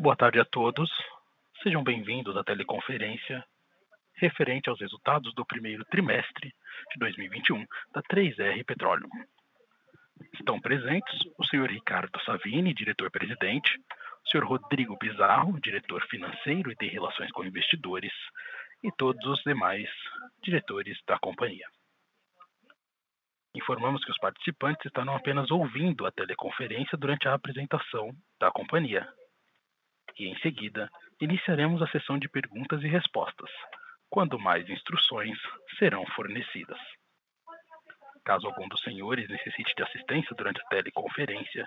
Boa tarde a todos. Sejam bem-vindos à teleconferência referente aos resultados do primeiro trimestre de 2021 da 3R Petróleo. Estão presentes o senhor Ricardo Savini, diretor-presidente, o senhor Rodrigo Pizarro, diretor financeiro e de relações com investidores, e todos os demais diretores da companhia. Informamos que os participantes estarão apenas ouvindo a teleconferência durante a apresentação da companhia. E em seguida, iniciaremos a sessão de perguntas e respostas, quando mais instruções serão fornecidas. Caso algum dos senhores necessite de assistência durante a teleconferência,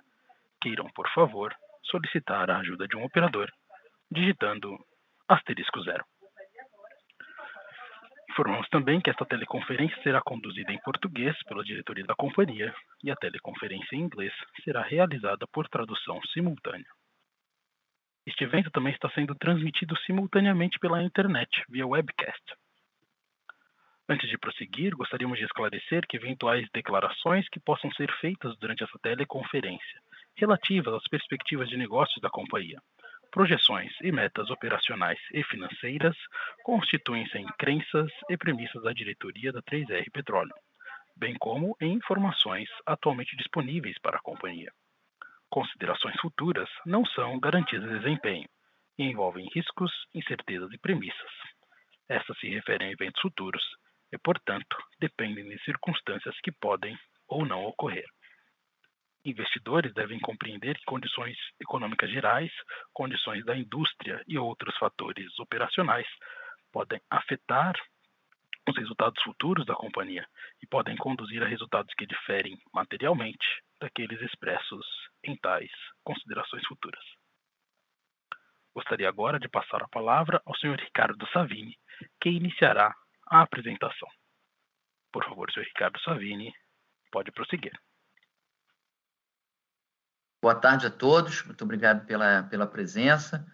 queiram, por favor, solicitar a ajuda de um operador, digitando asterisco zero. Informamos também que esta teleconferência será conduzida em português pela diretoria da companhia e a teleconferência em inglês será realizada por tradução simultânea. Este evento também está sendo transmitido simultaneamente pela internet, via webcast. Antes de prosseguir, gostaríamos de esclarecer que eventuais declarações que possam ser feitas durante essa teleconferência, relativas às perspectivas de negócios da companhia, projeções e metas operacionais e financeiras constituem-se em crenças e premissas da diretoria da 3R Petróleo, bem como em informações atualmente disponíveis para a companhia. Considerações futuras não são garantias de desempenho e envolvem riscos, incertezas e premissas. Estas se referem a eventos futuros e, portanto, dependem de circunstâncias que podem ou não ocorrer. Investidores devem compreender que condições econômicas gerais, condições da indústria e outros fatores operacionais podem afetar os resultados futuros da companhia e podem conduzir a resultados que diferem materialmente daqueles expressos em tais considerações futuras. Gostaria agora de passar a palavra ao Sr. Ricardo Savini, que iniciará a apresentação. Por favor, Sr. Ricardo Savini, pode prosseguir. Boa tarde a todos, muito obrigado pela, pela presença.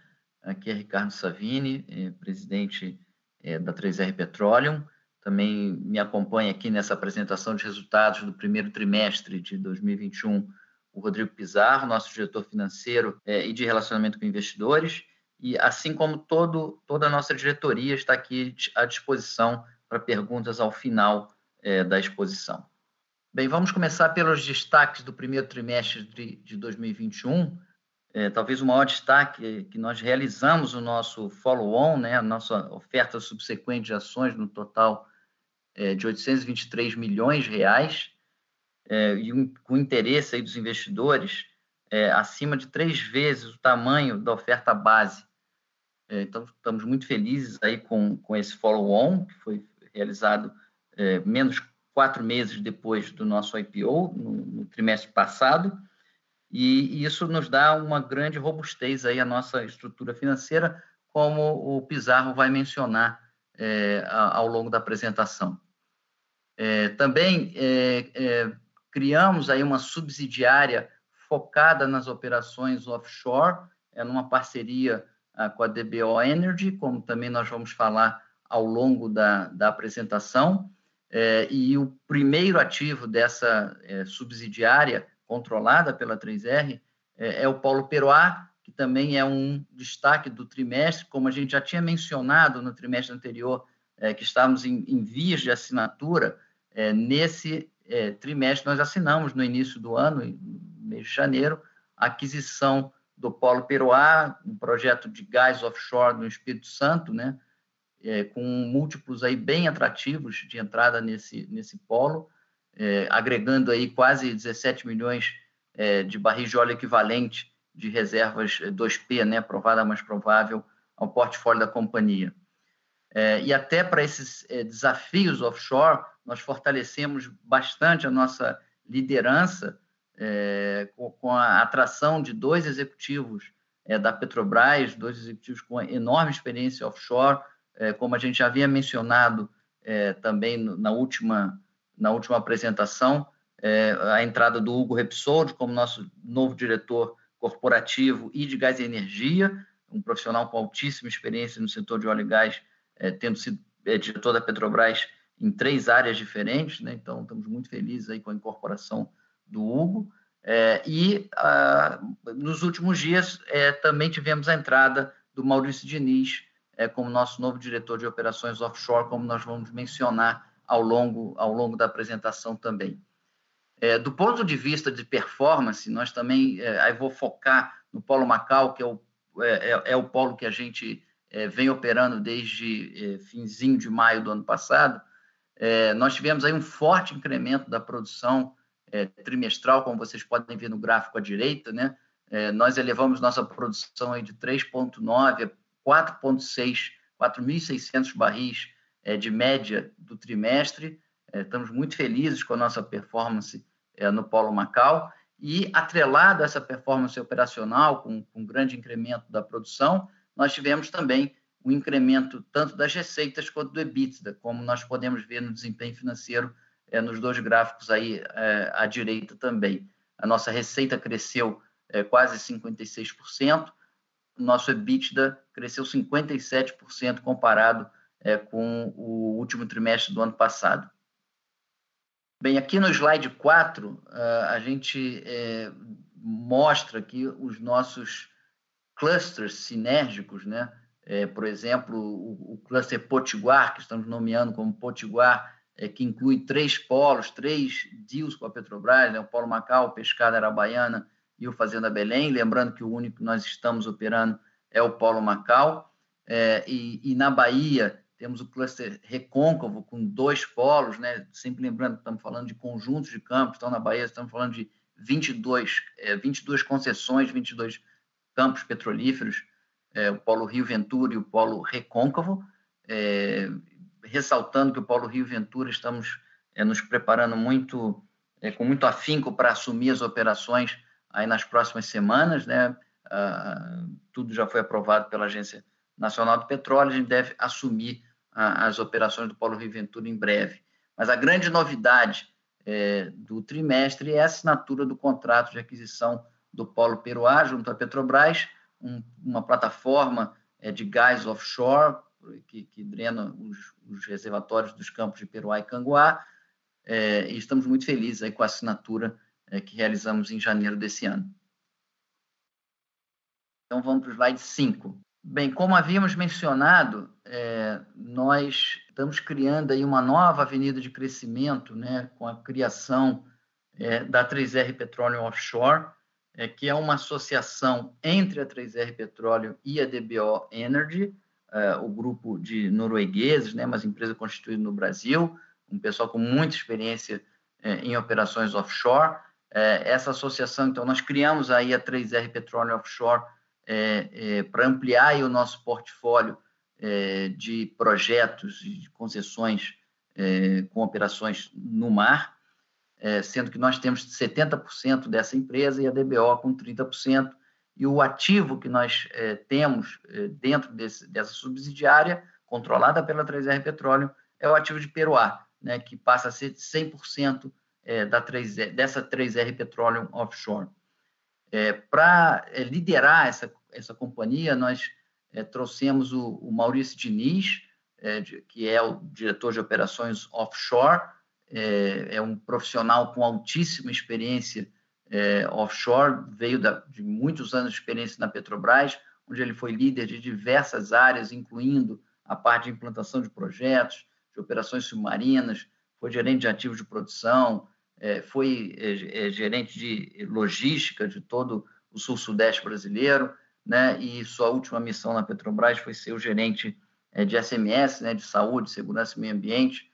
Aqui é Ricardo Savini, é, presidente é, da 3R Petroleum. Também me acompanha aqui nessa apresentação de resultados do primeiro trimestre de 2021 o Rodrigo Pizarro, nosso diretor financeiro é, e de relacionamento com investidores. E assim como todo, toda a nossa diretoria está aqui à disposição para perguntas ao final é, da exposição. Bem, vamos começar pelos destaques do primeiro trimestre de, de 2021. É, talvez o maior destaque é que nós realizamos o nosso follow-on, né, a nossa oferta subsequente de ações no total é, de 823 milhões de reais, é, e um, com interesse aí dos investidores é, acima de três vezes o tamanho da oferta base. É, então, estamos muito felizes aí com, com esse follow-on, que foi realizado é, menos quatro meses depois do nosso IPO, no, no trimestre passado, e, e, isso nos dá uma grande robustez aí à nossa estrutura financeira, como o Pizarro vai mencionar é, ao longo da apresentação. É, também é, é, criamos aí uma subsidiária focada nas operações offshore, é numa parceria ah, com a DBO Energy, como também nós vamos falar ao longo da, da apresentação. É, e o primeiro ativo dessa é, subsidiária, controlada pela 3R, é, é, o Paulo Peroá, que também é um destaque do trimestre, como a gente já tinha mencionado no trimestre anterior, é, que estávamos em, em, vias de assinatura, é, nesse é, trimestre nós assinamos no início do ano, no mês de janeiro, a aquisição do Polo Peroá, um projeto de gás offshore no Espírito Santo, né, é, com múltiplos aí bem atrativos de entrada nesse, nesse polo, é, agregando aí quase 17 milhões é, de barris de óleo equivalente de reservas 2P, né, provada mais provável, ao portfólio da companhia. É, e até para esses é, desafios offshore, nós fortalecemos bastante a nossa liderança é, com, com, a atração de dois executivos da Petrobras, dois executivos com enorme experiência offshore, é, como a gente já havia mencionado é, também na última, na última apresentação, é, a entrada do Hugo Repsoldi como nosso novo diretor corporativo e de gás e energia, um profissional com altíssima experiência no setor de óleo e gás, tendo sido diretor da Petrobras em três áreas diferentes, né? então estamos muito felizes aí com a incorporação do Hugo. É, e nos últimos dias é, também tivemos a entrada do Maurício Diniz é, como nosso novo diretor de operações offshore, como nós vamos mencionar ao longo, ao longo da apresentação também. É, do ponto de vista de performance, nós também, é, aí vou focar no Polo Macau, que é o, é, é, é o polo que a gente é, vem operando desde é, finzinho de maio do ano passado, é, nós tivemos aí um forte incremento da produção é, trimestral, como vocês podem ver no gráfico à direita, né? Nós elevamos nossa produção aí de 3,9 a 4,6, 4.600 barris de média do trimestre. estamos muito felizes com a nossa performance no Polo Macau e atrelado a essa performance operacional, com, com um grande incremento da produção, nós tivemos também um incremento tanto das receitas quanto do EBITDA, como nós podemos ver no desempenho financeiro é, nos dois gráficos aí é, à direita também. A nossa receita cresceu é, quase 56%, o nosso EBITDA cresceu 57% comparado é, com o último trimestre do ano passado. Bem, aqui no slide 4, a gente é, mostra aqui os nossos clusters sinérgicos, né? É, por exemplo, o, o, cluster Potiguar, que estamos nomeando como Potiguar, é, que inclui três polos, três deals com a Petrobras, né? o Polo Macau, Pescada Arabaiana e o Fazenda Belém. Lembrando que o único que nós estamos operando é o Polo Macau. É, e, e, na Bahia temos o cluster Recôncavo, com dois polos, né? sempre lembrando que estamos falando de conjuntos de campos, então na Bahia estamos falando de 22, é, 22 concessões, 22 campos petrolíferos, é, o Polo Rio Ventura e o Polo Recôncavo, é, ressaltando que o Polo Rio Ventura estamos é, nos preparando muito, é, com muito afinco para assumir as operações aí nas próximas semanas, né? Ah, tudo já foi aprovado pela Agência Nacional do Petróleo, a gente deve assumir as operações do Polo Rio Ventura em breve. Mas a grande novidade é, do trimestre é a assinatura do contrato de aquisição do Polo Peruá, junto à Petrobras, um, uma plataforma é, de gás offshore que, que drena os, os, reservatórios dos campos de Peruá e Canguá, é, e estamos muito felizes aí com a assinatura é, que realizamos em janeiro desse ano. Então vamos para o slide 5. Bem, como havíamos mencionado, é, nós estamos criando aí uma nova avenida de crescimento, né, com a criação é, da 3R Petroleum Offshore, é, que é uma associação entre a 3R Petróleo e a DBO Energy, é, o grupo de noruegueses, né, uma empresa constituída no Brasil, um pessoal com muita experiência é, em operações offshore. É, essa associação, então, nós criamos aí a 3R Petróleo Offshore para ampliar o nosso portfólio de projetos e de concessões com operações no mar é, sendo que nós temos 70% dessa empresa e a DBO com 30%, e o ativo que nós é, temos é, dentro desse, dessa subsidiária, controlada pela 3R Petróleo, é o ativo de Peruá, né, que passa a ser 100% é, da 3R, dessa 3R Petroleum Offshore. É, Para é, liderar essa, essa companhia, nós é, trouxemos o, o, Maurício Diniz, de, que é o diretor de operações offshore, é, é um profissional com altíssima experiência é, offshore, veio da, de muitos anos de experiência na Petrobras, onde ele foi líder de diversas áreas, incluindo a parte de implantação de projetos, de operações submarinas, foi gerente de ativos de produção, é, foi é, é gerente de logística de todo o sul-sudeste brasileiro, né? E sua última missão na Petrobras foi ser o gerente de SMS, né? De saúde, segurança e meio ambiente.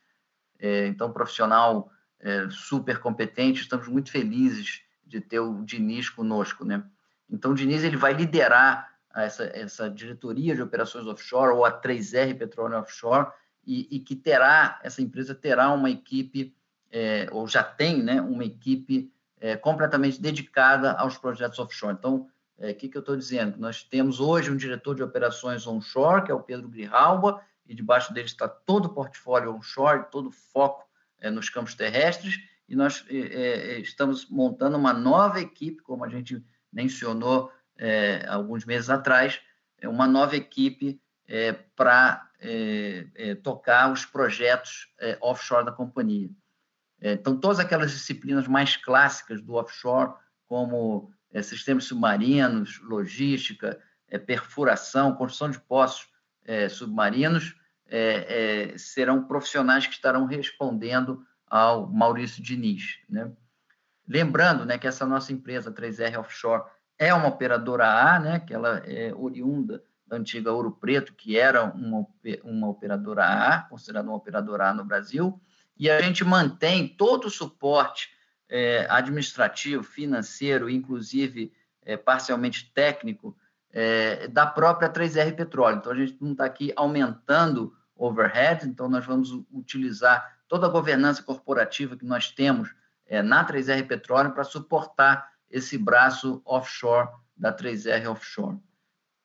É, então, profissional é, super competente, estamos muito felizes de ter o Diniz conosco, né? Então, o Diniz ele vai liderar essa, essa diretoria de operações offshore, ou a 3R Petróleo Offshore, e, e que terá, essa empresa terá uma equipe, é, ou já tem, né, uma equipe é, completamente dedicada aos projetos offshore. Então, o é, que, que eu estou dizendo? Nós temos hoje um diretor de operações onshore, que é o Pedro Grijalba, e debaixo dele está todo o portfólio onshore, todo o foco é, nos campos terrestres, e nós é, estamos montando uma nova equipe, como a gente mencionou é, alguns meses atrás, uma nova equipe para tocar os projetos offshore da companhia. então, todas aquelas disciplinas mais clássicas do offshore, como sistemas submarinos, logística, perfuração, construção de poços é, submarinos, é, é, serão profissionais que estarão respondendo ao Maurício Diniz. Né? Lembrando né, que essa nossa empresa, 3R Offshore, é uma operadora A, né, que ela é oriunda da antiga Ouro Preto, que era uma, uma operadora A, considerada uma operadora A no Brasil, e a gente mantém todo o suporte é, administrativo, financeiro, inclusive é, parcialmente técnico, é, da própria 3R Petróleo. Então, a gente não está aqui aumentando overhead, então nós vamos utilizar toda a governança corporativa que nós temos é, na 3R Petróleo para suportar esse braço offshore da 3R Offshore.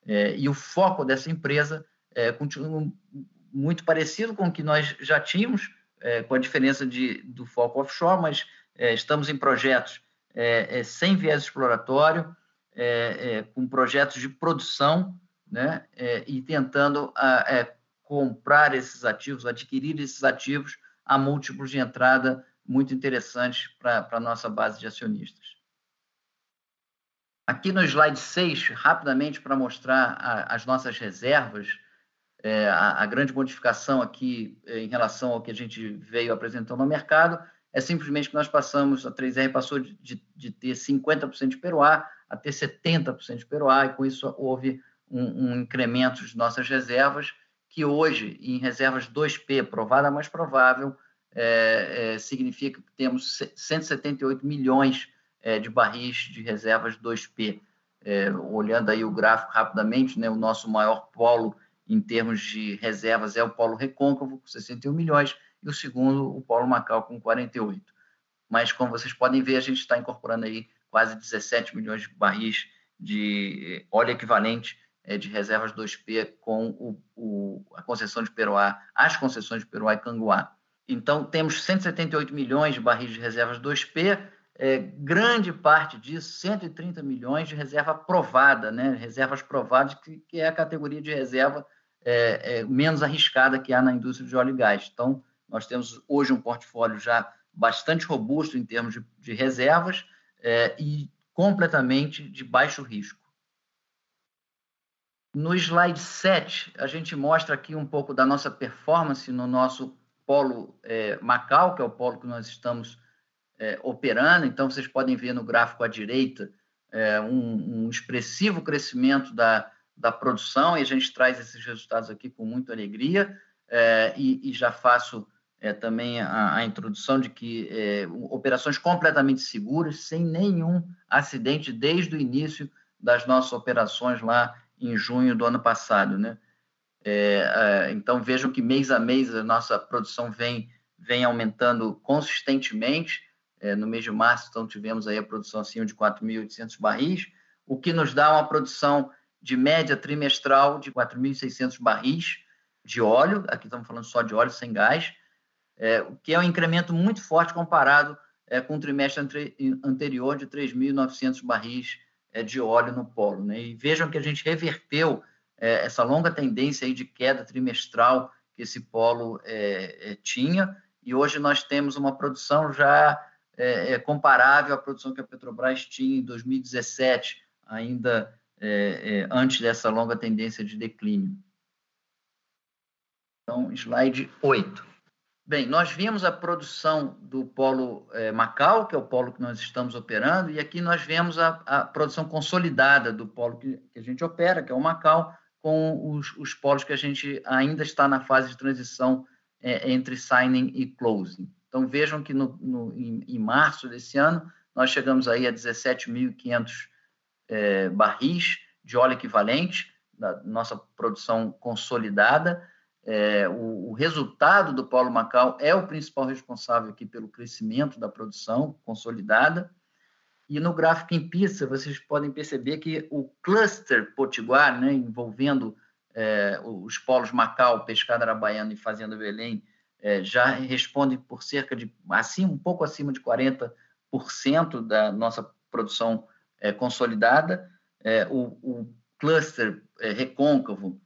É, e o foco dessa empresa é, continua muito parecido com o que nós já tínhamos, é, com a diferença de, do foco offshore, mas é, estamos em projetos sem viés exploratório, é, é, com projetos de produção, né, é, e tentando a, é, comprar esses ativos, adquirir esses ativos a múltiplos de entrada muito interessantes para a nossa base de acionistas. Aqui no slide 6, rapidamente para mostrar a, as nossas reservas, é, a, a, grande modificação aqui em relação ao que a gente veio apresentando no mercado é simplesmente que nós passamos, a 3R passou de, de, de ter 50% de Peruá a ter 70% de Peruá, e com isso houve um, um, incremento de nossas reservas, que hoje, em reservas 2P, provada mais provável, é, é, significa que temos 178 milhões é, de barris de reservas 2P. É, olhando aí o gráfico rapidamente, né, o nosso maior polo em termos de reservas é o polo recôncavo, com 61 milhões, e o segundo, o polo Macau, com 48. Mas, como vocês podem ver, a gente está incorporando aí quase 17 milhões de barris de óleo equivalente é, de reservas 2P com o, o, a concessão de Peruá, as concessões de Peruá e Canguá. Então, temos 178 milhões de barris de reservas 2P, é, grande parte disso, 130 milhões de reserva provada, né? reservas provadas, que, que é a categoria de reserva é, é, menos arriscada que há na indústria de óleo e gás. Então, nós temos hoje um portfólio já bastante robusto em termos de, de reservas, é, e completamente de baixo risco. No slide 7, a gente mostra aqui um pouco da nossa performance no nosso polo é, Macau, que é o polo que nós estamos é, operando. Então, vocês podem ver no gráfico à direita é, um, um, expressivo crescimento da, da produção, e a gente traz esses resultados aqui com muita alegria, é, e, e já faço é, também a, a, introdução de que é, operações completamente seguras, sem nenhum acidente desde o início das nossas operações lá em junho do ano passado, né? É, é então vejam que mês a mês a nossa produção vem vem aumentando consistentemente. É, no mês de março, então tivemos aí a produção acima de 4.800 barris, o que nos dá uma produção de média trimestral de 4.600 barris de óleo. Aqui estamos falando só de óleo sem gás é, que é um incremento muito forte comparado é, com o trimestre anterior de 3.900 barris é, de óleo no polo. Né? E vejam que a gente reverteu é, essa longa tendência aí de queda trimestral que esse polo é, é, tinha, e hoje nós temos uma produção já comparável à produção que a Petrobras tinha em 2017, ainda antes dessa longa tendência de declínio. Então, slide 8. Bem, nós vimos a produção do polo é, Macau, que é o polo que nós estamos operando, e aqui nós vemos a, a produção consolidada do polo que, que, a gente opera, que é o Macau, com os, os, polos que a gente ainda está na fase de transição é, entre signing e closing. Então, vejam que no, no em, em, março desse ano, nós chegamos aí a 17.500 é, barris de óleo equivalente, da nossa produção consolidada, é, o, o, resultado do Polo Macau é o principal responsável aqui pelo crescimento da produção consolidada. E no gráfico em pista, vocês podem perceber que o cluster potiguar, né, envolvendo é, os polos Macau, Pescada Arabaiana e Fazenda Belém, é, já responde por cerca de, assim, um pouco acima de 40% da nossa produção é, consolidada. É, o, o, cluster é, recôncavo,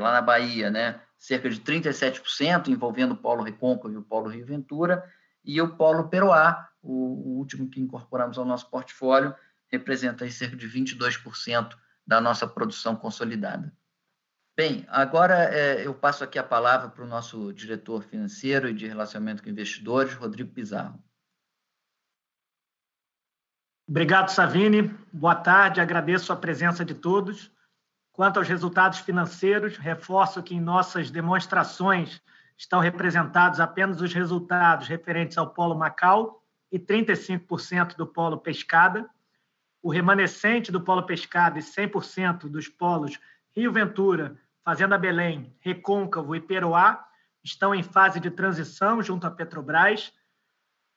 lá na Bahia, né, cerca de 37%, envolvendo o Polo Recôncavo e o Polo Rio Ventura, e o Polo Peroá, o, o último que incorporamos ao nosso portfólio, representa cerca de 22% da nossa produção consolidada. Bem, agora é, eu passo aqui a palavra para o nosso diretor financeiro e de relacionamento com investidores, Rodrigo Pizarro. Obrigado, Savini. Boa tarde, agradeço a presença de todos. Quanto aos resultados financeiros, reforço que em nossas demonstrações estão representados apenas os resultados referentes ao Polo Macau e 35% do Polo Pescada. O remanescente do Polo Pescada e 100% dos polos Rio Ventura, Fazenda Belém, Recôncavo e Peroá estão em fase de transição junto à Petrobras.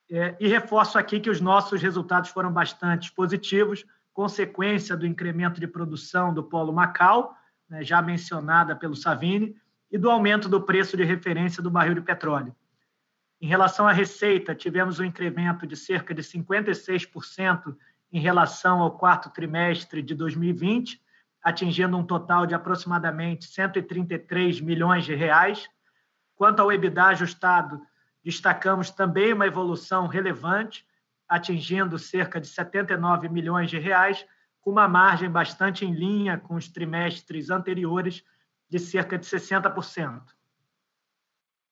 É, e reforço aqui que os nossos resultados foram bastante positivos, consequência do incremento de produção do Polo Macau, né, já mencionada pelo Savini, e do aumento do preço de referência do barril de petróleo. Em relação à receita, tivemos um incremento de cerca de 56% em relação ao quarto trimestre de 2020, atingindo um total de aproximadamente 133 milhões de reais. Quanto ao EBITDA ajustado, destacamos também uma evolução relevante, atingindo cerca de 79 milhões de reais, com uma margem bastante em linha com os trimestres anteriores de cerca de 60%.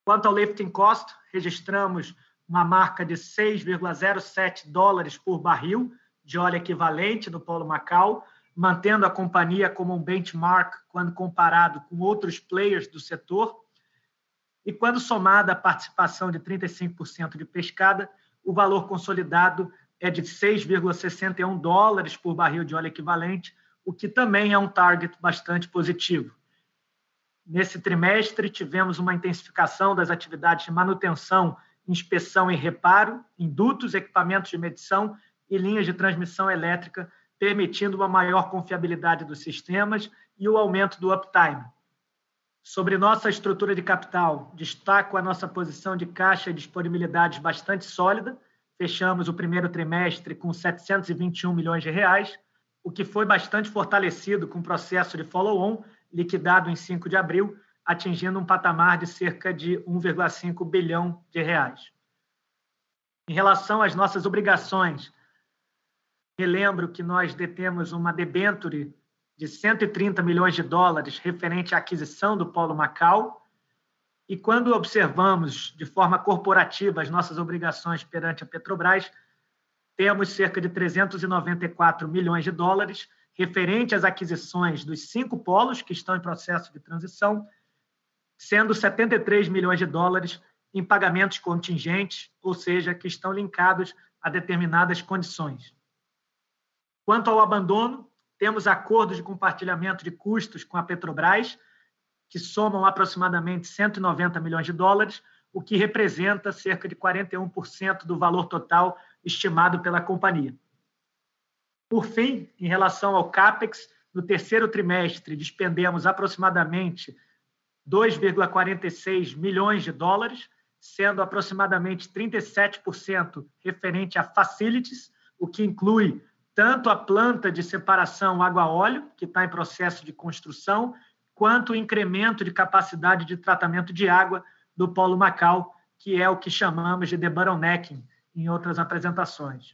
Quanto ao lifting cost, registramos uma marca de 6,07 dólares por barril de óleo equivalente no Polo Macau, mantendo a companhia como um benchmark quando comparado com outros players do setor. E quando somada a participação de 35% de pescada, o valor consolidado é de 6,61 dólares por barril de óleo equivalente, o que também é um target bastante positivo. Nesse trimestre, tivemos uma intensificação das atividades de manutenção, inspeção e reparo em dutos, equipamentos de medição e linhas de transmissão elétrica permitindo uma maior confiabilidade dos sistemas e o aumento do uptime. Sobre nossa estrutura de capital, destaco a nossa posição de caixa e disponibilidade bastante sólida. Fechamos o primeiro trimestre com 721 milhões de reais, o que foi bastante fortalecido com o processo de follow-on liquidado em 5 de abril, atingindo um patamar de cerca de 1,5 bilhão de reais. Em relação às nossas obrigações, Relembro que nós detemos uma debenture de 130 milhões de dólares referente à aquisição do Polo Macau. E quando observamos de forma corporativa as nossas obrigações perante a Petrobras, temos cerca de 394 milhões de dólares referente às aquisições dos cinco polos que estão em processo de transição, sendo 73 milhões de dólares em pagamentos contingentes, ou seja, que estão linkados a determinadas condições. Quanto ao abandono, temos acordos de compartilhamento de custos com a Petrobras, que somam aproximadamente 190 milhões de dólares, o que representa cerca de 41% do valor total estimado pela companhia. Por fim, em relação ao CAPEX, no terceiro trimestre despendemos aproximadamente 2,46 milhões de dólares, sendo aproximadamente 37% referente a facilities, o que inclui tanto a planta de separação água-óleo, que está em processo de construção, quanto o incremento de capacidade de tratamento de água do Polo Macau, que é o que chamamos de debottlenecking em outras apresentações.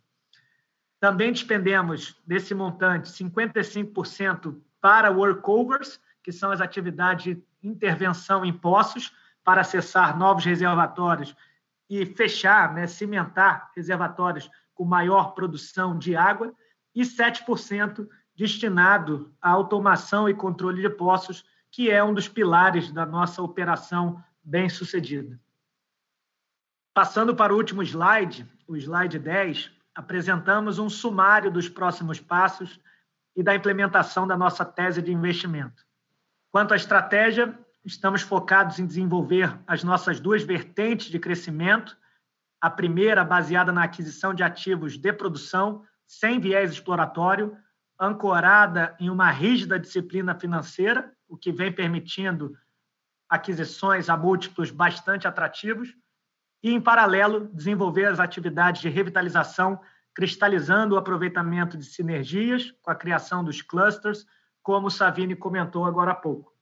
Também despendemos desse montante 55% para workovers, que são as atividades de intervenção em poços para acessar novos reservatórios e fechar, né, cimentar reservatórios com maior produção de água e 7% destinado à automação e controle de poços, que é um dos pilares da nossa operação bem-sucedida. Passando para o último slide, o slide 10, apresentamos um sumário dos próximos passos e da implementação da nossa tese de investimento. Quanto à estratégia, estamos focados em desenvolver as nossas duas vertentes de crescimento, a primeira baseada na aquisição de ativos de produção, sem viés exploratório, ancorada em uma rígida disciplina financeira, o que vem permitindo aquisições a múltiplos bastante atrativos, e, em paralelo, desenvolver as atividades de revitalização, cristalizando o aproveitamento de sinergias com a criação dos clusters, como o Savini comentou agora há pouco.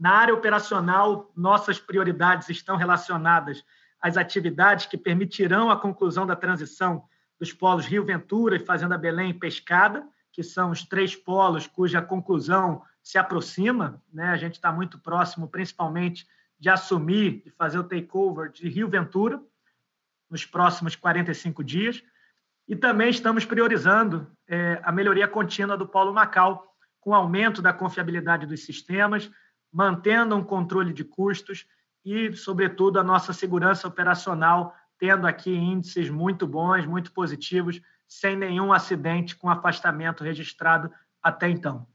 Na área operacional, nossas prioridades estão relacionadas às atividades que permitirão a conclusão da transição dos polos Rio Ventura e Fazenda Belém e Pescada, que são os três polos cuja conclusão se aproxima. Né? A gente está muito próximo, principalmente, de assumir, de fazer o takeover de Rio Ventura nos próximos 45 dias. E também estamos priorizando é, a melhoria contínua do Polo Macau, com aumento da confiabilidade dos sistemas, mantendo um controle de custos e, sobretudo, a nossa segurança operacional, tendo aqui índices muito bons, muito positivos, sem nenhum acidente com afastamento registrado até então.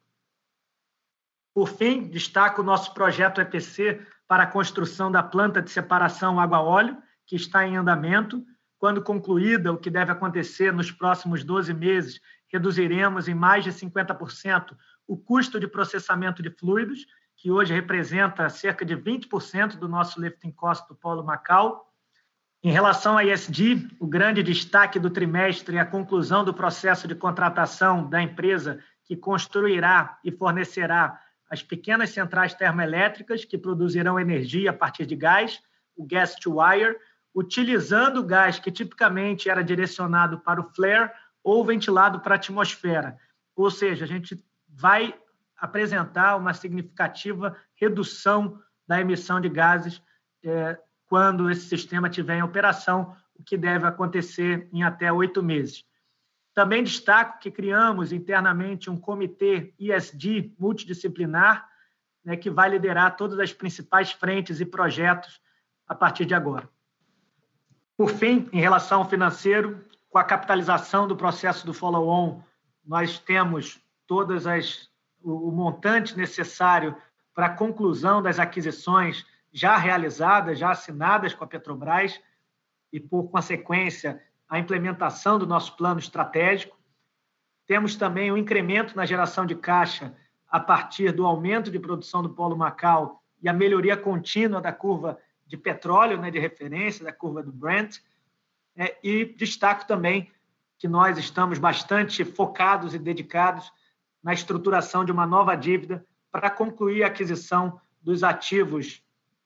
Por fim, destaco o nosso projeto EPC para a construção da planta de separação água-óleo, que está em andamento. Quando concluída, o que deve acontecer nos próximos 12 meses, reduziremos em mais de 50% o custo de processamento de fluidos, que hoje representa cerca de 20% do nosso lifting cost do Polo Macau. Em relação à ISD, o grande destaque do trimestre é a conclusão do processo de contratação da empresa que construirá e fornecerá as pequenas centrais termoelétricas que produzirão energia a partir de gás, o gas to wire, utilizando o gás que tipicamente era direcionado para o flare ou ventilado para a atmosfera. Ou seja, a gente vai apresentar uma significativa redução da emissão de gases é, quando esse sistema estiver em operação, o que deve acontecer em até oito meses. Também destaco que criamos internamente um comitê ISD multidisciplinar, né, que vai liderar todas as principais frentes e projetos a partir de agora. Por fim, em relação ao financeiro, com a capitalização do processo do follow-on, nós temos todas as o, o montante necessário para a conclusão das aquisições já realizadas, já assinadas com a Petrobras e por consequência a implementação do nosso plano estratégico. Temos também o um incremento na geração de caixa a partir do aumento de produção do Polo Macau e a melhoria contínua da curva de petróleo, né, de referência, da curva do Brent. É, e destaco também que nós estamos bastante focados e dedicados na estruturação de uma nova dívida para concluir a aquisição dos ativos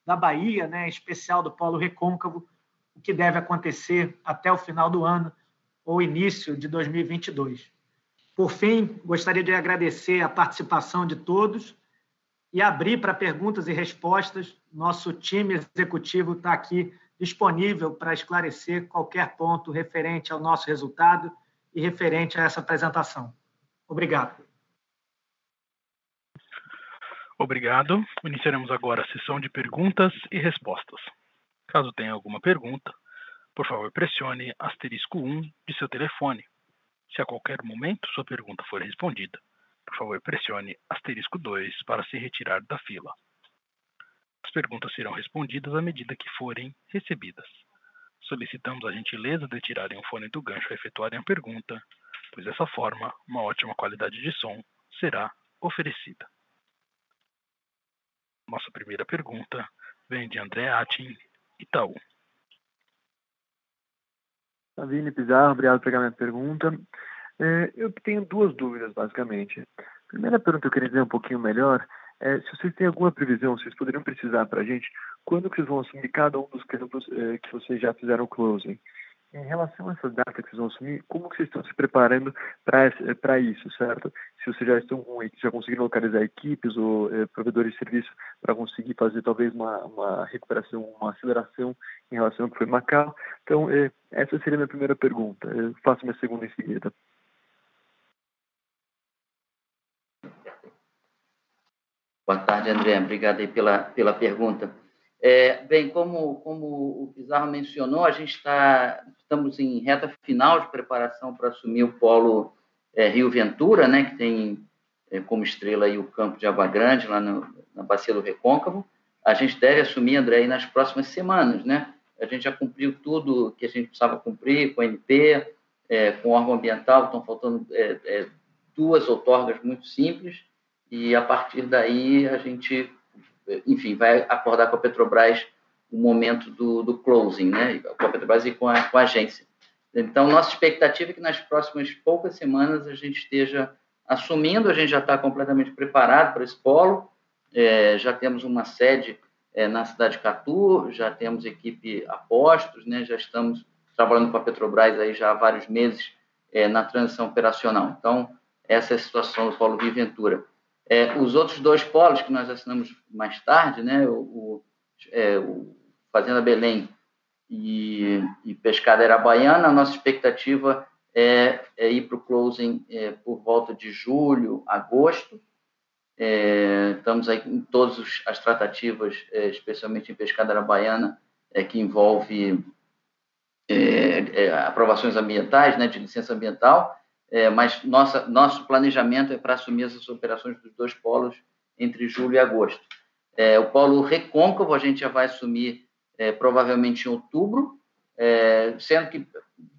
da Bahia, né, especial do Polo Recôncavo, o que deve acontecer até o final do ano ou início de 2022. Por fim, gostaria de agradecer a participação de todos e abrir para perguntas e respostas. Nosso time executivo está aqui disponível para esclarecer qualquer ponto referente ao nosso resultado e referente a essa apresentação. Obrigado. Obrigado. Iniciaremos agora a sessão de perguntas e respostas. Caso tenha alguma pergunta, por favor pressione asterisco 1 de seu telefone. Se a qualquer momento sua pergunta for respondida, por favor pressione asterisco 2 para se retirar da fila. As perguntas serão respondidas à medida que forem recebidas. Solicitamos a gentileza de tirarem o fone do gancho ao efetuarem a pergunta, pois dessa forma uma ótima qualidade de som será oferecida. Nossa primeira pergunta vem de André Atin, Itaú. Savine Pizarro, obrigado por pegar minha pergunta. É, eu tenho duas dúvidas, basicamente. A primeira pergunta que eu queria entender um pouquinho melhor é se vocês têm alguma previsão, vocês poderiam precisar para a gente, quando que vocês vão assumir cada um dos campos é, que vocês já fizeram closing. Em relação a essa data que vocês vão assumir, como que vocês estão se preparando para isso, certo? Se vocês já estão já conseguiram localizar equipes ou eh, provedores de serviço para conseguir fazer talvez uma, uma recuperação, uma aceleração em relação ao que foi Macau. Então, eh, essa seria a minha primeira pergunta. Eu faço minha segunda em seguida. Boa tarde, André. Obrigado aí pela, pela pergunta. É, bem, como, como o Pizarro mencionou, a gente está estamos em reta final de preparação para assumir o polo é, Rio Ventura, né, que tem é, como estrela aí o campo de Água Grande, lá no, na Bacia do Recôncavo. A gente deve assumir, André, aí nas próximas semanas, né? A gente já cumpriu tudo que a gente precisava cumprir com o NP, é, com o órgão ambiental, estão faltando é, é, duas outorgas muito simples, e a partir daí a gente enfim, vai acordar com a Petrobras o momento do, do closing, né? Com a Petrobras e com a, com a agência. Então, nossa expectativa é que nas próximas poucas semanas a gente esteja assumindo, a gente já está completamente preparado para esse polo, é, já temos uma sede é, na cidade de Catu, já temos equipe a postos, né? já estamos trabalhando com a Petrobras aí já há vários meses é, na transição operacional. Então, essa é a situação do Polo Rio Ventura. É, os outros dois polos que nós assinamos mais tarde, né, o, o, é, o Fazenda Belém e, e Pescadeira Baiana, a nossa expectativa é, é ir para o closing é, por volta de julho, agosto. É, estamos aí em todas as tratativas, é, especialmente em Pescadeira Baiana, é, que envolve aprovações ambientais, né, de licença ambiental, mas nossa, nosso planejamento é para assumir essas operações dos dois polos entre julho e agosto. o polo Recôncavo a gente já vai assumir provavelmente em outubro, sendo que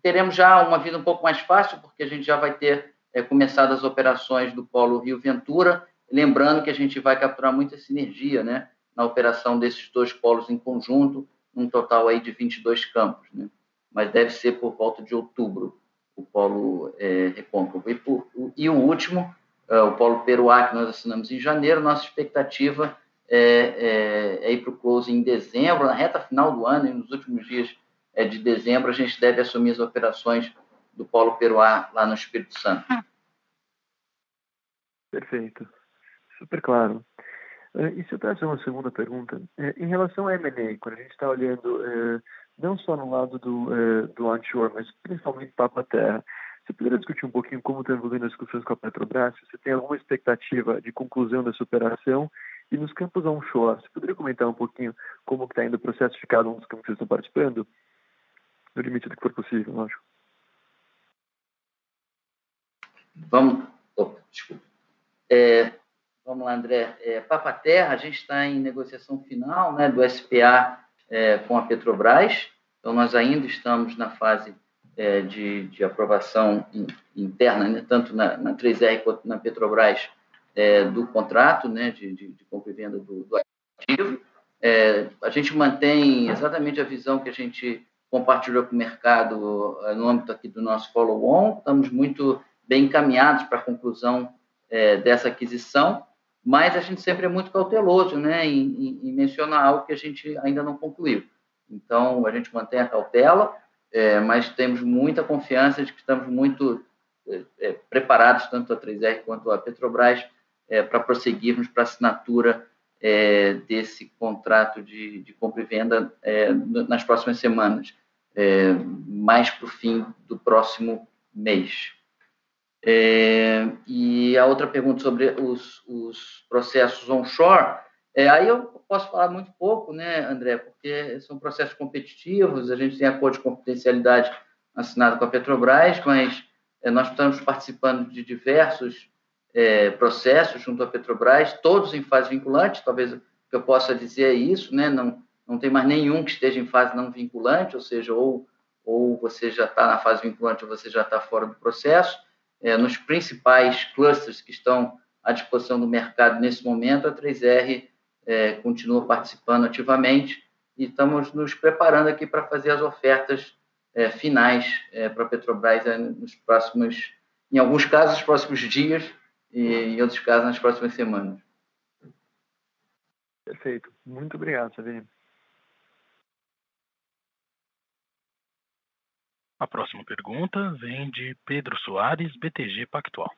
teremos já uma vida um pouco mais fácil, porque a gente já vai ter é, começado as operações do Polo Rio Ventura, lembrando que a gente vai capturar muita sinergia né, na operação desses dois polos em conjunto, um total aí de 22 campos. Né? Mas deve ser por volta de outubro o Polo é, Recôncavo. E, por, e o último, é, o Polo Peruá, que nós assinamos em janeiro, nossa expectativa é, é, é ir para o close em dezembro, na reta final do ano, e nos últimos dias é, de dezembro, a gente deve assumir as operações do Polo Peruá lá no Espírito Santo. Perfeito. Super claro. Uh, e se eu trazer uma segunda pergunta, uh, em relação à M&A, quando a gente está olhando uh, não só no lado do, do onshore, mas principalmente para a terra, você poderia discutir um pouquinho como está evoluindo as discussões com a Petrobras? Você tem alguma expectativa de conclusão dessa operação? E nos campos onshore, você poderia comentar um pouquinho como está indo o processo de cada um dos campos que estão participando? no limite do que for possível, lógico. Vamos, opa, desculpa. É, vamos lá, André. É, Papa Terra, a gente está em negociação final né, do SPA é, com a Petrobras, então nós ainda estamos na fase é, de, de, aprovação interna, né, tanto na, na 3R quanto na Petrobras, é, do contrato né, de, de, de compra e venda do, do ativo. É, a gente mantém exatamente a visão que a gente compartilhou com o mercado eh, no âmbito aqui do nosso follow-on. Estamos muito bem encaminhados para a conclusão é, dessa aquisição, mas a gente sempre é muito cauteloso né, em, em, mencionar algo que a gente ainda não concluiu. Então, a gente mantém a cautela, é, mas temos muita confiança de que estamos muito é, preparados, tanto a 3R quanto a Petrobras, para prosseguirmos para a assinatura desse contrato de, de compra e venda nas próximas semanas é, mais para o fim do próximo mês. É, e a outra pergunta sobre os, os processos onshore, é, aí eu posso falar muito pouco, né, André, porque são processos competitivos, a gente tem acordo de confidencialidade assinado com a Petrobras, mas é, nós estamos participando de diversos é, processos junto à Petrobras, todos em fase vinculante, talvez eu possa dizer é isso, né, não, não tem mais nenhum que esteja em fase não vinculante, ou seja, ou, ou você já está na fase vinculante ou você já está fora do processo. É, nos principais clusters que estão à disposição do mercado nesse momento, a 3R é, continua participando ativamente e estamos nos preparando aqui para fazer as ofertas é, finais é, para a Petrobras é, nos próximos, em alguns casos, nos próximos dias e em outros casos, nas próximas semanas. Perfeito. Muito obrigado, Sabine. A próxima pergunta vem de Pedro Soares, BTG Pactual.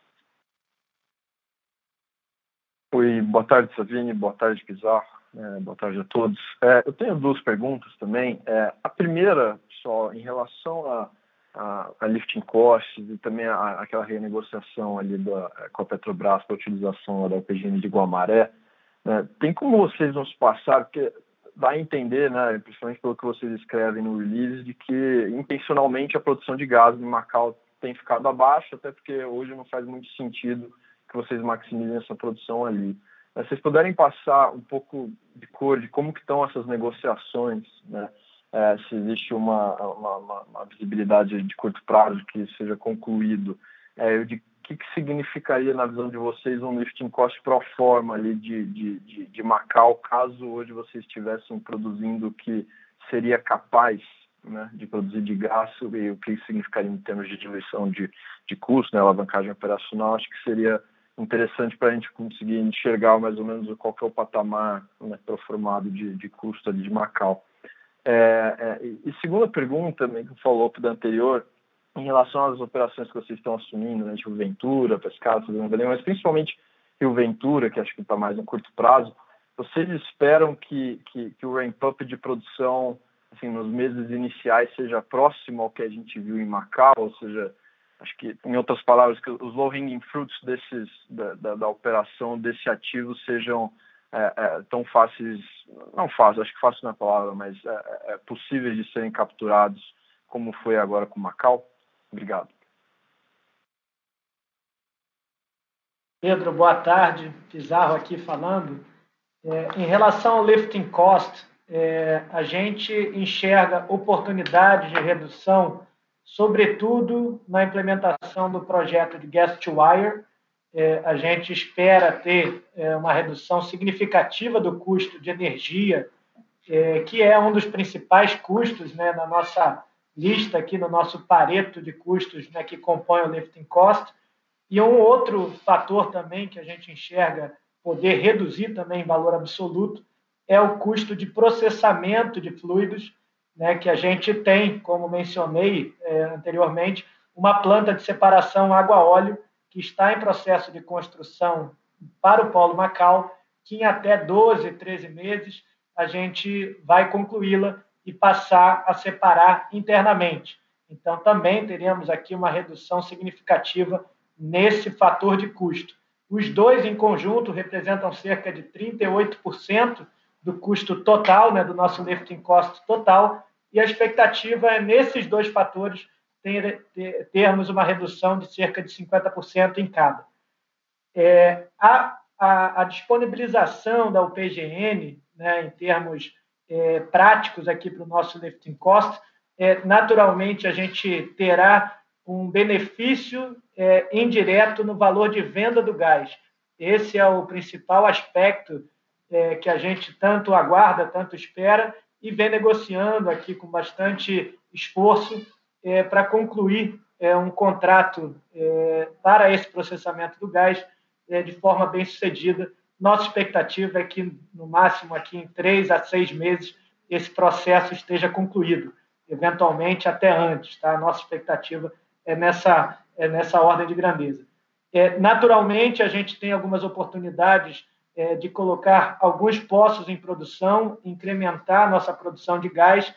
Oi, boa tarde, Savini, boa tarde, Pizarro, é, boa tarde a todos. É, eu tenho duas perguntas também. É, a primeira, só em relação a, a, a lifting costs e também a, aquela renegociação ali da, com a Petrobras para a utilização da UPGN de Guamaré, né, tem como vocês nos passar, porque dá a entender, né, principalmente pelo que vocês escrevem no release, de que intencionalmente a produção de gás em Macau tem ficado abaixo, até porque hoje não faz muito sentido que vocês maximizem essa produção ali. Mas vocês puderem passar um pouco de cor de como que estão essas negociações, né? É, se existe uma, uma, uma, visibilidade de curto prazo que seja concluído, é, de que, que significaria, na visão de vocês, um lifting cost pro forma ali de, de, de, de Macau, caso hoje vocês estivessem produzindo o que seria capaz né, de produzir de gás e o que significaria em termos de diluição de, de custo, né, alavancagem operacional, acho que seria interessante para a gente conseguir enxergar mais ou menos qual que é o patamar né, proformado de, de custo ali de Macau. É, é, e segunda pergunta, meio que follow-up da anterior, em relação às operações que vocês estão assumindo, né, tipo Ventura, Pescado, mas principalmente Rio Ventura, que acho que está mais no curto prazo, vocês esperam que, que, que o ramp-up de produção assim, nos meses iniciais seja próximo ao que a gente viu em Macau, ou seja, acho que, em outras palavras, que os low-hanging fruits desses, da, da, da, operação desse ativo sejam é, é, tão fáceis, não fáceis, acho que fácil não é a palavra, mas é, é, possíveis de serem capturados, como foi agora com Macau? Obrigado. Pedro, boa tarde. Pizarro aqui falando. É, em relação ao lifting cost, é, a gente enxerga oportunidades de redução, sobretudo na implementação do projeto de Gas to Wire. É, a gente espera ter é, uma redução significativa do custo de energia, é, que é um dos principais custos né, na nossa lista aqui, no nosso pareto de custos né, que compõe o lifting cost. E um outro fator também que a gente enxerga poder reduzir também em valor absoluto, é o custo de processamento de fluidos, né, que a gente tem, como mencionei é, anteriormente, uma planta de separação água-óleo que está em processo de construção para o Polo Macau, que em até 12, 13 meses a gente vai concluí-la e passar a separar internamente. Então, também teremos aqui uma redução significativa nesse fator de custo. Os dois em conjunto representam cerca de 38% do custo total, né, do nosso lifting cost total, e a expectativa é, nesses dois fatores, ter, ter, termos uma redução de cerca de 50% em cada. É, a, a, a, disponibilização da UPGN, né, em termos é, práticos aqui para o nosso lifting cost, é, naturalmente a gente terá um benefício é, indireto no valor de venda do gás. Esse é o principal aspecto é, que a gente tanto aguarda, tanto espera e vem negociando aqui com bastante esforço é, para concluir é, um contrato é, para esse processamento do gás é, de forma bem sucedida. Nossa expectativa é que, no máximo, aqui em três a seis meses, esse processo esteja concluído, eventualmente até antes. Tá? Nossa expectativa é nessa, é nessa ordem de grandeza. É, naturalmente, a gente tem algumas oportunidades é, de colocar alguns poços em produção, incrementar nossa produção de gás.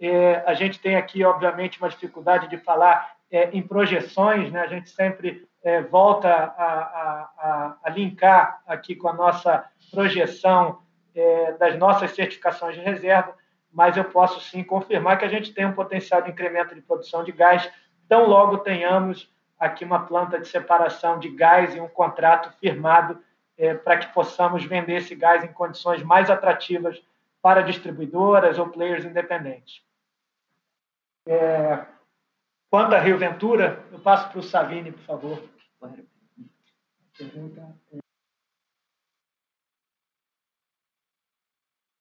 É, a gente tem aqui, obviamente, uma dificuldade de falar é, em projeções, né? a gente sempre é, volta a, a, a, linkar aqui com a nossa projeção é, das nossas certificações de reserva, mas eu posso sim confirmar que a gente tem um potencial de incremento de produção de gás tão logo tenhamos aqui uma planta de separação de gás e um contrato firmado é, para que possamos vender esse gás em condições mais atrativas para distribuidoras ou players independentes. É, quanto a Rio Ventura, eu passo para o Savini, por favor.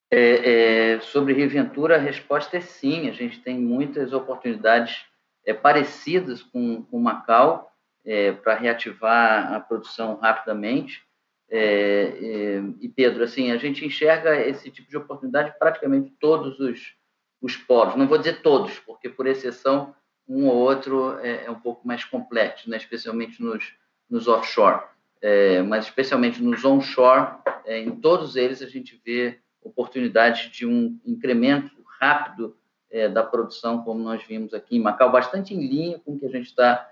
É, é, sobre Rio Ventura, a resposta é sim. A gente tem muitas oportunidades é, parecidas com, com Macau é, para reativar a produção rapidamente. É, é, e Pedro, assim, a gente enxerga esse tipo de oportunidade praticamente todos os, os. Não vou dizer todos, porque por exceção um ou outro é, é um pouco mais complexo, né? especialmente nos, nos offshore. É, mas especialmente nos onshore, é, em todos eles a gente vê oportunidade de um incremento rápido é, da produção, como nós vimos aqui em Macau, bastante em linha com o que a gente está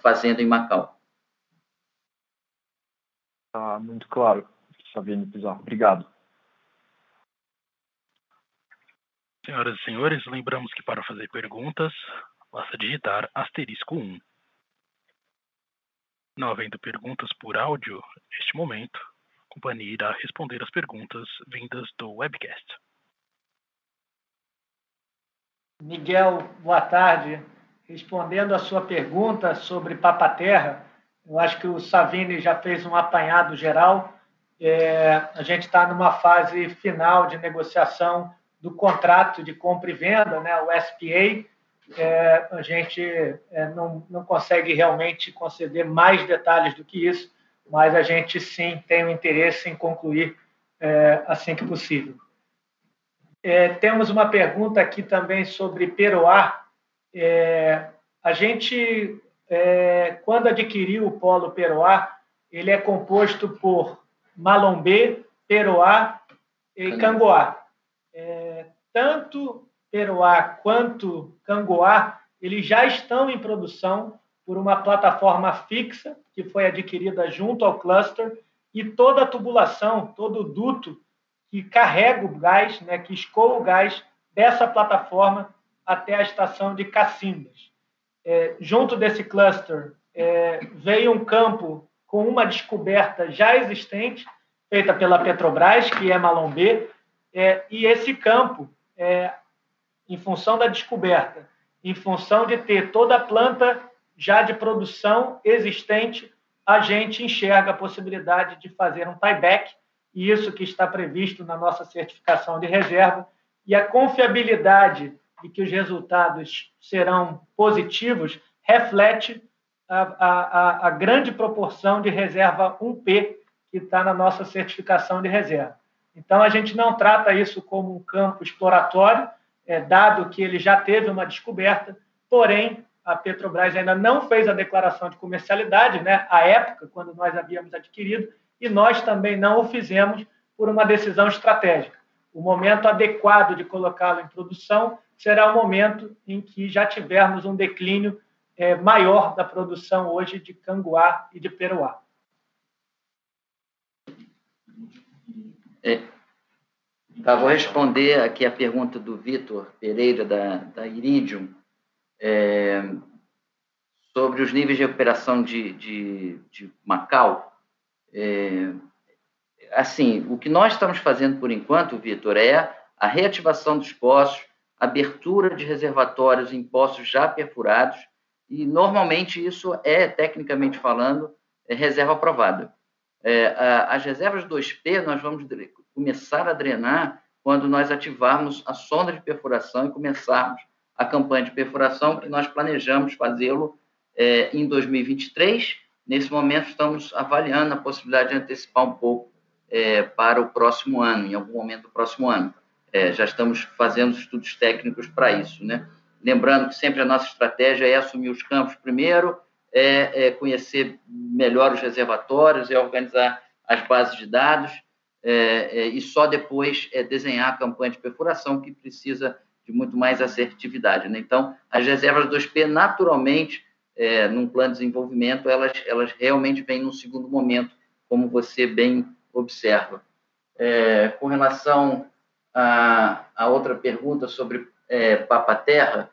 fazendo em Macau. Está muito claro, Sabine Pizarro. Obrigado. Senhoras e senhores, lembramos que para fazer perguntas, basta digitar asterisco 1. Não havendo perguntas por áudio neste momento, a companhia irá responder as perguntas vindas do webcast. Miguel, boa tarde. Respondendo a sua pergunta sobre Papaterra, eu acho que o Savini já fez um apanhado geral. É, a gente está numa fase final de negociação do contrato de compra e venda, né, o SPA. É, a gente é, não, não consegue realmente conceder mais detalhes do que isso, mas a gente sim tem o interesse em concluir é, assim que possível. É, temos uma pergunta aqui também sobre Peroá. É, a gente, é, quando adquiriu o polo Peroá, ele é composto por Malombê, Peroá e Cangoá. É, tanto Peroá quanto Cangoá, eles já estão em produção por uma plataforma fixa que foi adquirida junto ao cluster e toda a tubulação, todo o duto que carrega o gás, né, que escoa o gás dessa plataforma até a estação de Cacimbas. É, junto desse cluster é, veio um campo com uma descoberta já existente, feita pela Petrobras, que é Malombê, é, e esse campo, é, em função da descoberta, em função de ter toda a planta já de produção existente, a gente enxerga a possibilidade de fazer um tieback, e isso que está previsto na nossa certificação de reserva, e a confiabilidade de que os resultados serão positivos reflete a, a, a grande proporção de reserva 1P que está na nossa certificação de reserva. Então, a gente não trata isso como um campo exploratório, é, dado que ele já teve uma descoberta, porém, a Petrobras ainda não fez a declaração de comercialidade, né, à época, quando nós havíamos adquirido, e nós também não o fizemos por uma decisão estratégica. O momento adequado de colocá-lo em produção será o momento em que já tivermos um declínio é, maior da produção hoje de canguá e de peruá. É, tá, vou responder aqui a pergunta do Vitor Pereira, da, da Iridium, é, sobre os níveis de recuperação de, de, de Macau. É, assim, o que nós estamos fazendo por enquanto, Vitor, é a reativação dos poços, abertura de reservatórios em poços já perfurados, e normalmente isso é, tecnicamente falando, é reserva aprovada. É, as reservas 2P nós vamos começar a drenar quando nós ativarmos a sonda de perfuração e começarmos a campanha de perfuração, que nós planejamos fazê-lo é, em 2023. Nesse momento, estamos avaliando a possibilidade de antecipar um pouco é, para o próximo ano, em algum momento do próximo ano. É, já estamos fazendo estudos técnicos para isso. Né? Lembrando que sempre a nossa estratégia é assumir os campos primeiro, é, é conhecer melhor os reservatórios, é organizar as bases de dados é, é, e só depois é desenhar a campanha de perfuração que precisa de muito mais assertividade. Né? Então, as reservas 2P, naturalmente, é, num plano de desenvolvimento, elas, elas realmente vêm num segundo momento, como você bem observa. É, com relação a, a, outra pergunta sobre é, Papa Terra,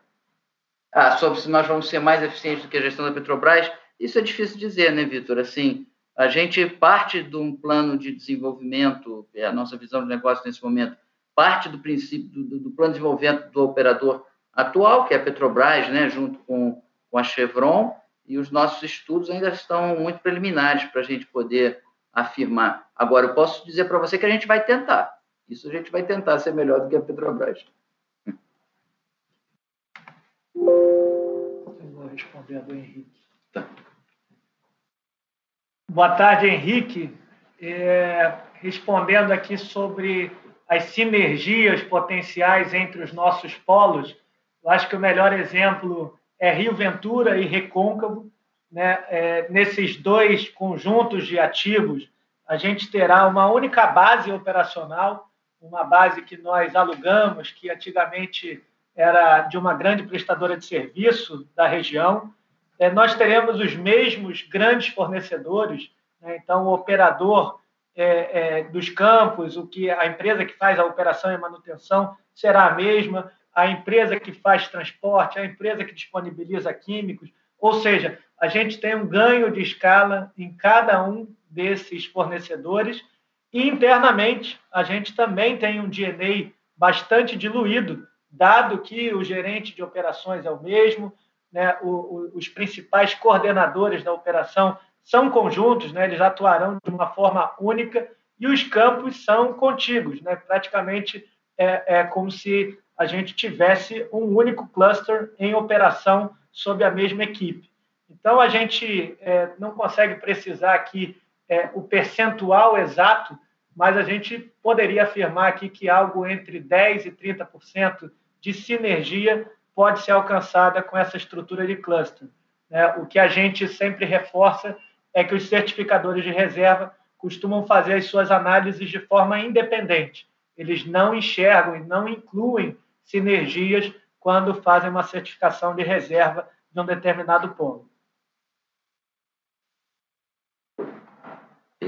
ah, sobre se nós vamos ser mais eficientes do que a gestão da Petrobras, isso é difícil dizer, né, Vitor? Assim, a gente parte de um plano de desenvolvimento, é a nossa visão de negócio nesse momento, parte do princípio do, do plano de desenvolvimento do operador atual, que é a Petrobras, né, junto com, com a Chevron, e os nossos estudos ainda estão muito preliminares para a gente poder afirmar. Agora, eu posso dizer para você que a gente vai tentar. Isso a gente vai tentar ser melhor do que a Petrobras. respondendo Henrique. Tá. Boa tarde, Henrique. É, respondendo aqui sobre as sinergias potenciais entre os nossos polos, eu acho que o melhor exemplo é Rio Ventura e Recôncavo. Né? É, nesses dois conjuntos de ativos, a gente terá uma única base operacional, uma base que nós alugamos, que antigamente era de uma grande prestadora de serviço da região. É, nós teremos os mesmos grandes fornecedores, né? então o operador é, é, dos campos, o que a empresa que faz a operação e manutenção será a mesma, a empresa que faz transporte, a empresa que disponibiliza químicos, ou seja, a gente tem um ganho de escala em cada um desses fornecedores internamente a gente também tem um DNA bastante diluído dado que o gerente de operações é o mesmo, né, o, o, os principais coordenadores da operação são conjuntos, né, eles atuarão de uma forma única e os campos são contíguos, né, praticamente é, é como se a gente tivesse um único cluster em operação sob a mesma equipe. Então, a gente é, não consegue precisar aqui é, o percentual exato mas a gente poderia afirmar aqui que algo entre 10% e 30% de sinergia pode ser alcançada com essa estrutura de cluster. Né? O que a gente sempre reforça é que os certificadores de reserva costumam fazer as suas análises de forma independente. Eles não enxergam e não incluem sinergias quando fazem uma certificação de reserva de um determinado polo.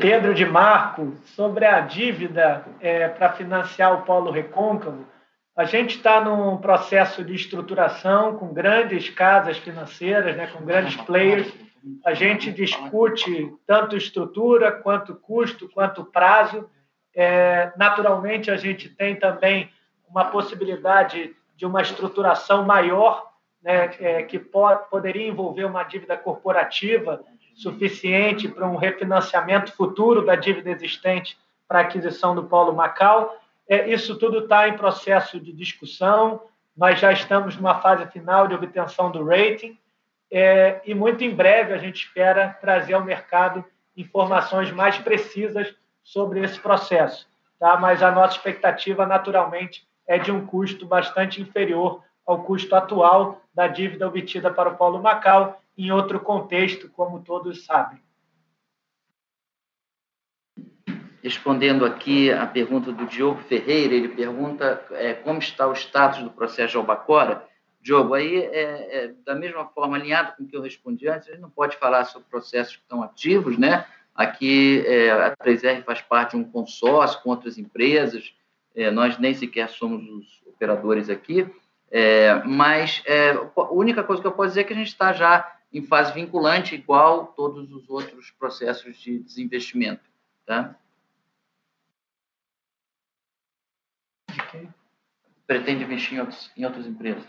Pedro de Marco, sobre a dívida é, para financiar o polo recôncavo, a gente está num processo de estruturação com grandes casas financeiras, né, com grandes players. A gente discute tanto estrutura, quanto custo, quanto prazo. É, naturalmente, a gente tem também uma possibilidade de uma estruturação maior, né, é, que pode, poderia envolver uma dívida corporativa suficiente para um refinanciamento futuro da dívida existente para a aquisição do Polo Macau. É, isso tudo está em processo de discussão, nós já estamos numa fase final de obtenção do rating é, e muito em breve a gente espera trazer ao mercado informações mais precisas sobre esse processo. Tá? Mas a nossa expectativa, naturalmente, é de um custo bastante inferior ao custo atual da dívida obtida para o Polo Macau, em outro contexto, como todos sabem. Respondendo aqui a pergunta do Diogo Ferreira, ele pergunta é, como está o status do processo de Albacora. Diogo, aí, é, é, da mesma forma, alinhado com o que eu respondi antes, a gente não pode falar sobre processos que estão ativos, né? Aqui, é, a 3R faz parte de um consórcio com outras empresas, é, nós nem sequer somos os operadores aqui, é, mas é, a única coisa que eu posso dizer é que a gente está já em fase vinculante, igual todos os outros processos de desinvestimento. Tá? Pretende investir em, outros, em outras empresas?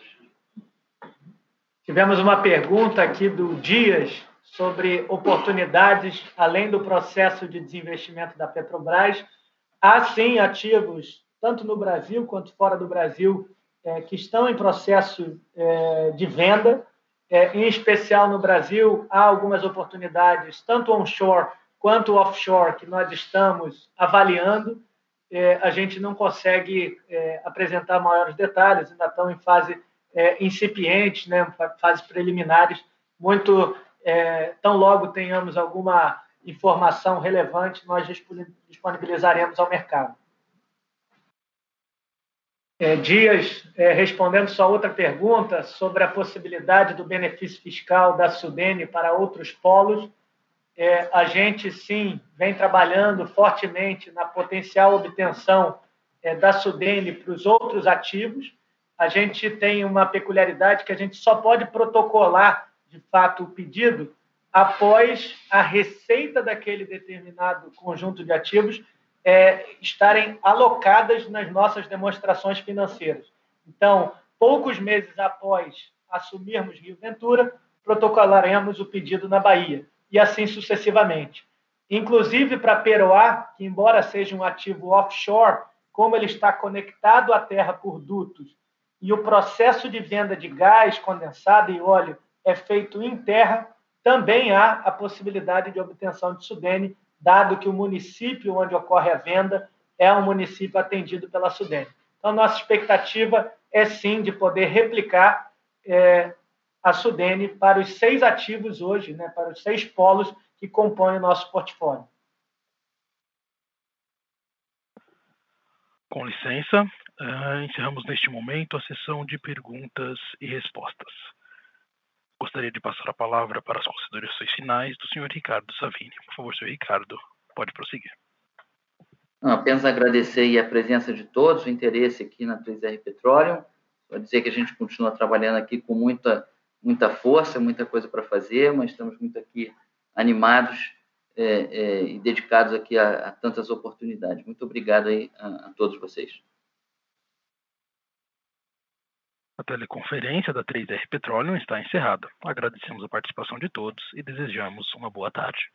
Tivemos uma pergunta aqui do Dias sobre oportunidades além do processo de desinvestimento da Petrobras. Há sim ativos, tanto no Brasil quanto fora do Brasil, é, que estão em processo é, de venda. É, em especial no Brasil, há algumas oportunidades, tanto onshore quanto offshore, que nós estamos avaliando é, a gente não consegue é, apresentar maiores detalhes, ainda estão em fase é, incipiente, né, fases preliminares. Muito é, tão logo tenhamos alguma informação relevante, nós disponibilizaremos ao mercado. É, Dias, é, respondendo só outra pergunta sobre a possibilidade do benefício fiscal da Sudene para outros polos, é, a gente sim vem trabalhando fortemente na potencial obtenção é, da Sudene para os outros ativos. A gente tem uma peculiaridade que a gente só pode protocolar, de fato, o pedido após a receita daquele determinado conjunto de ativos é, estarem alocadas nas nossas demonstrações financeiras. Então, poucos meses após assumirmos Rio Ventura, protocolaremos o pedido na Bahia e assim sucessivamente. Inclusive para Peroá, que embora seja um ativo offshore, como ele está conectado à terra por dutos e o processo de venda de gás condensado e óleo é feito em terra, também há a possibilidade de obtenção de Sudene, dado que o município onde ocorre a venda é um município atendido pela Sudene. Então, nossa expectativa é sim de poder replicar é, a Sudene para os seis ativos hoje, né, para os seis polos que compõem o nosso portfólio. Com licença, uh, encerramos neste momento a sessão de perguntas e respostas. Gostaria de passar a palavra para as considerações finais do senhor Ricardo Savini. Por favor, senhor Ricardo, pode prosseguir. Apenas agradecer a presença de todos, o interesse aqui na 3R Petroleum. Vou dizer que a gente continua trabalhando aqui com muita muita força, muita coisa para fazer, mas estamos muito aqui animados é, é, e dedicados aqui a, a, tantas oportunidades. Muito obrigado aí a, a todos vocês. A teleconferência da 3R Petroleum está encerrada. Agradecemos a participação de todos e desejamos uma boa tarde.